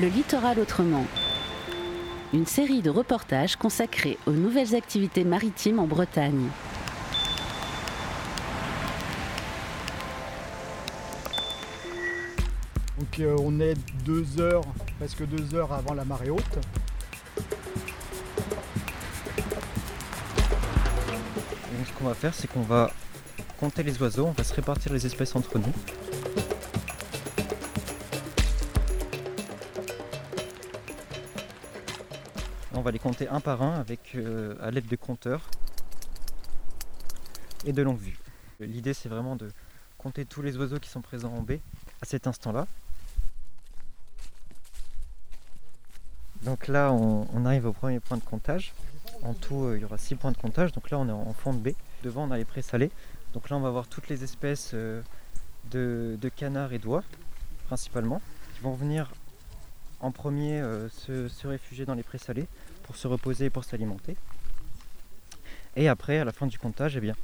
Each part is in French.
Le littoral autrement. Une série de reportages consacrés aux nouvelles activités maritimes en Bretagne. Donc euh, on est deux heures, presque deux heures avant la marée haute. Donc ce qu'on va faire, c'est qu'on va compter les oiseaux, on va se répartir les espèces entre nous. On va les compter un par un avec euh, à l'aide de compteurs et de longue vue. L'idée c'est vraiment de compter tous les oiseaux qui sont présents en baie à cet instant-là. Donc là on, arrive au premier point de comptage. En tout euh, il y aura 6 points de comptage. Donc là on est en fond de baie. Devant on a les présalés. Donc là on va voir toutes les espèces euh, de, de canards et d'oies principalement qui vont venir en premier euh, se, réfugier dans les présalés pour se reposer et pour s'alimenter. Et après, à la fin du comptage, eh bien,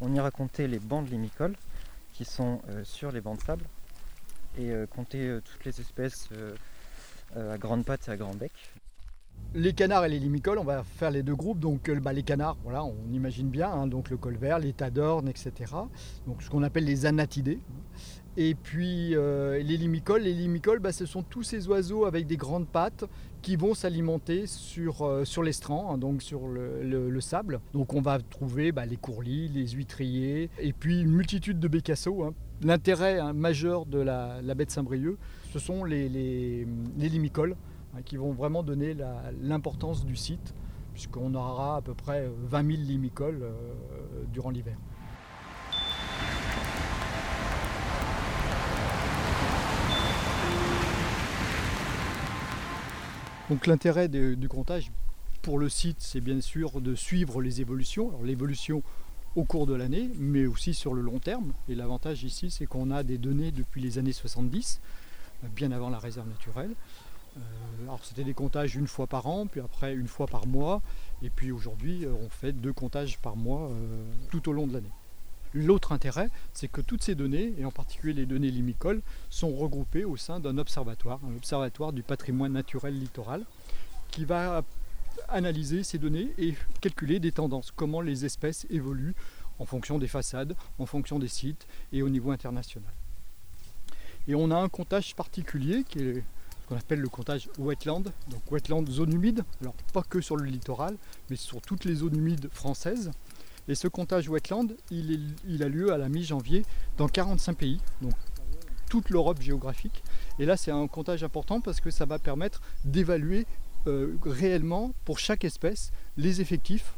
on ira compter les bandes limicoles qui sont euh, sur les bancs de sable et euh, compter toutes les espèces à grandes pattes et à grand bec. Les canards et les limicoles, on va faire les deux groupes. Donc bah, les canards, voilà, on imagine bien, hein, donc le colvert, les tadornes, etc. Donc ce qu'on appelle les anatidés. Et puis euh, les limicoles, les limicoles, bah, ce sont tous ces oiseaux avec des grandes pattes qui vont s'alimenter sur, euh, sur l'estran, hein, donc sur le, le- le sable. Donc on va trouver bah, les courlis, les huîtriers, et puis une multitude de bécassos. hein. L'intérêt hein, majeur de la, baie de Saint-Brieuc, ce sont les, les- les limicoles qui vont vraiment donner l'importance du site, puisqu'on aura à peu près 20 000 limicoles euh, durant l'hiver. Donc l'intérêt du comptage pour le site, c'est bien sûr de suivre les évolutions. L'évolution au cours de l'année, mais aussi sur le long terme. Et l'avantage ici, c'est qu'on a des données depuis les années 70, euh, bien avant la réserve naturelle. Euh, alors c'était des comptages une fois par an, puis après une fois par mois, et puis aujourd'hui euh, on fait deux comptages par mois tout au long de l'année. L'autre intérêt, c'est que toutes ces données, et en particulier les données limicoles, sont regroupées au sein d'un observatoire, un observatoire du patrimoine naturel littoral, qui va analyser ces données et calculer des tendances, comment les espèces évoluent en fonction des façades, en fonction des sites et au niveau international. Et on a un comptage particulier qui est ce qu'on appelle le comptage wetland, donc wetland zone humide, alors pas que sur le littoral, mais sur toutes les zones humides françaises. Et ce comptage wetland, il, a lieu à la mi-janvier dans 45 pays, donc toute l'Europe géographique. Et là, c'est un comptage important parce que ça va permettre d'évaluer euh, réellement pour chaque espèce les effectifs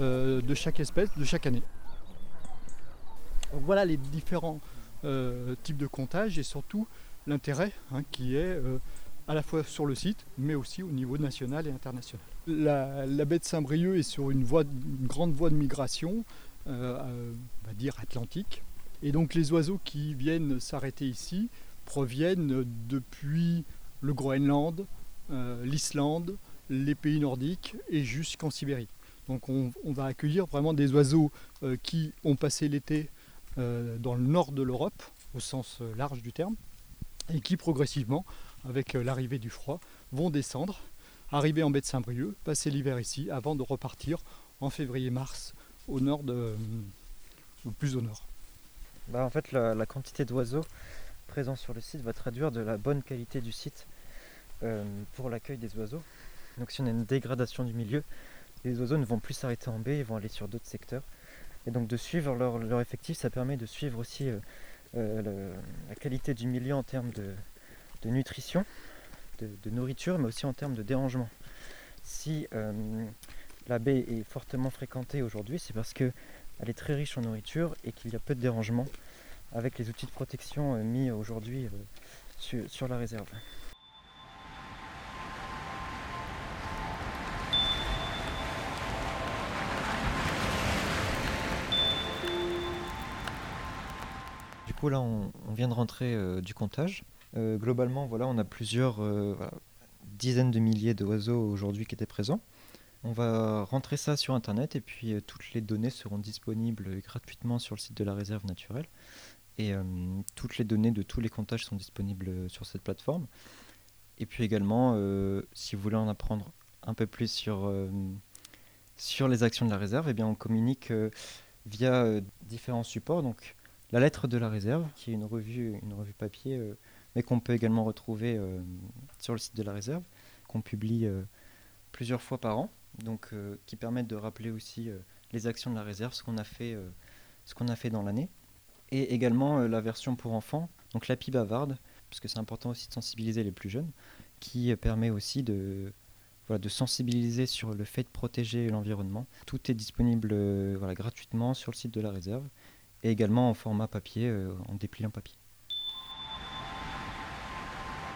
euh, de chaque espèce de chaque année. Voilà les différents euh, types de comptage et surtout l'intérêt hein, qui est à la fois sur le site mais aussi au niveau national et international. La, baie de Saint-Brieuc est sur une, grande voie de migration, euh, on va dire atlantique. Et donc les oiseaux qui viennent s'arrêter ici proviennent depuis le Groenland, euh, l'Islande, les pays nordiques et jusqu'en Sibérie. Donc on, va accueillir vraiment des oiseaux euh, qui ont passé l'été dans le nord de l'Europe, au sens large du terme, et qui progressivement, avec l'arrivée du froid, vont descendre, arriver en baie de Saint-Brieuc, passer l'hiver ici, avant de repartir en février-mars au nord de, euh, plus au nord. Bah, en fait, la, quantité d'oiseaux présents sur le site va traduire de la bonne qualité du site euh, pour l'accueil des oiseaux. Donc si on a une dégradation du milieu, les oiseaux ne vont plus s'arrêter en baie, ils vont aller sur d'autres secteurs. Et donc de suivre leur, effectif, ça permet de suivre aussi euh, la qualité du milieu en termes de nutrition, de, nourriture, mais aussi en termes de dérangement. Si euh, la baie est fortement fréquentée aujourd'hui, c'est parce que elle est très riche en nourriture et qu'il y a peu de dérangement avec les outils de protection euh, mis aujourd'hui euh, sur, la réserve. Du coup là on, vient de rentrer du comptage. Euh, globalement voilà on a plusieurs euh, dizaines de milliers d'oiseaux aujourd'hui qui étaient présents. On va rentrer ça sur internet et puis euh, toutes les données seront disponibles gratuitement sur le site de la réserve naturelle. Et toutes les données de tous les comptages sont disponibles sur cette plateforme. Et puis également, si vous voulez en apprendre un peu plus sur, sur les actions de la réserve, eh bien, on communique via différents supports. Donc, la lettre de la réserve, qui est une revue, une revue papier, mais qu'on peut également retrouver sur le site de la réserve, qu'on publie plusieurs fois par an, donc qui permettent de rappeler aussi les actions de la réserve, ce qu'on a fait, ce qu'on a fait dans l'année et également euh, la version pour enfants, donc l'appli bavarde, parce que c'est important aussi de sensibiliser les plus jeunes, qui euh, permet aussi de, voilà, de sensibiliser sur le fait de protéger l'environnement. Tout est disponible euh, voilà, gratuitement sur le site de la réserve et également en format papier, en dépliant papier.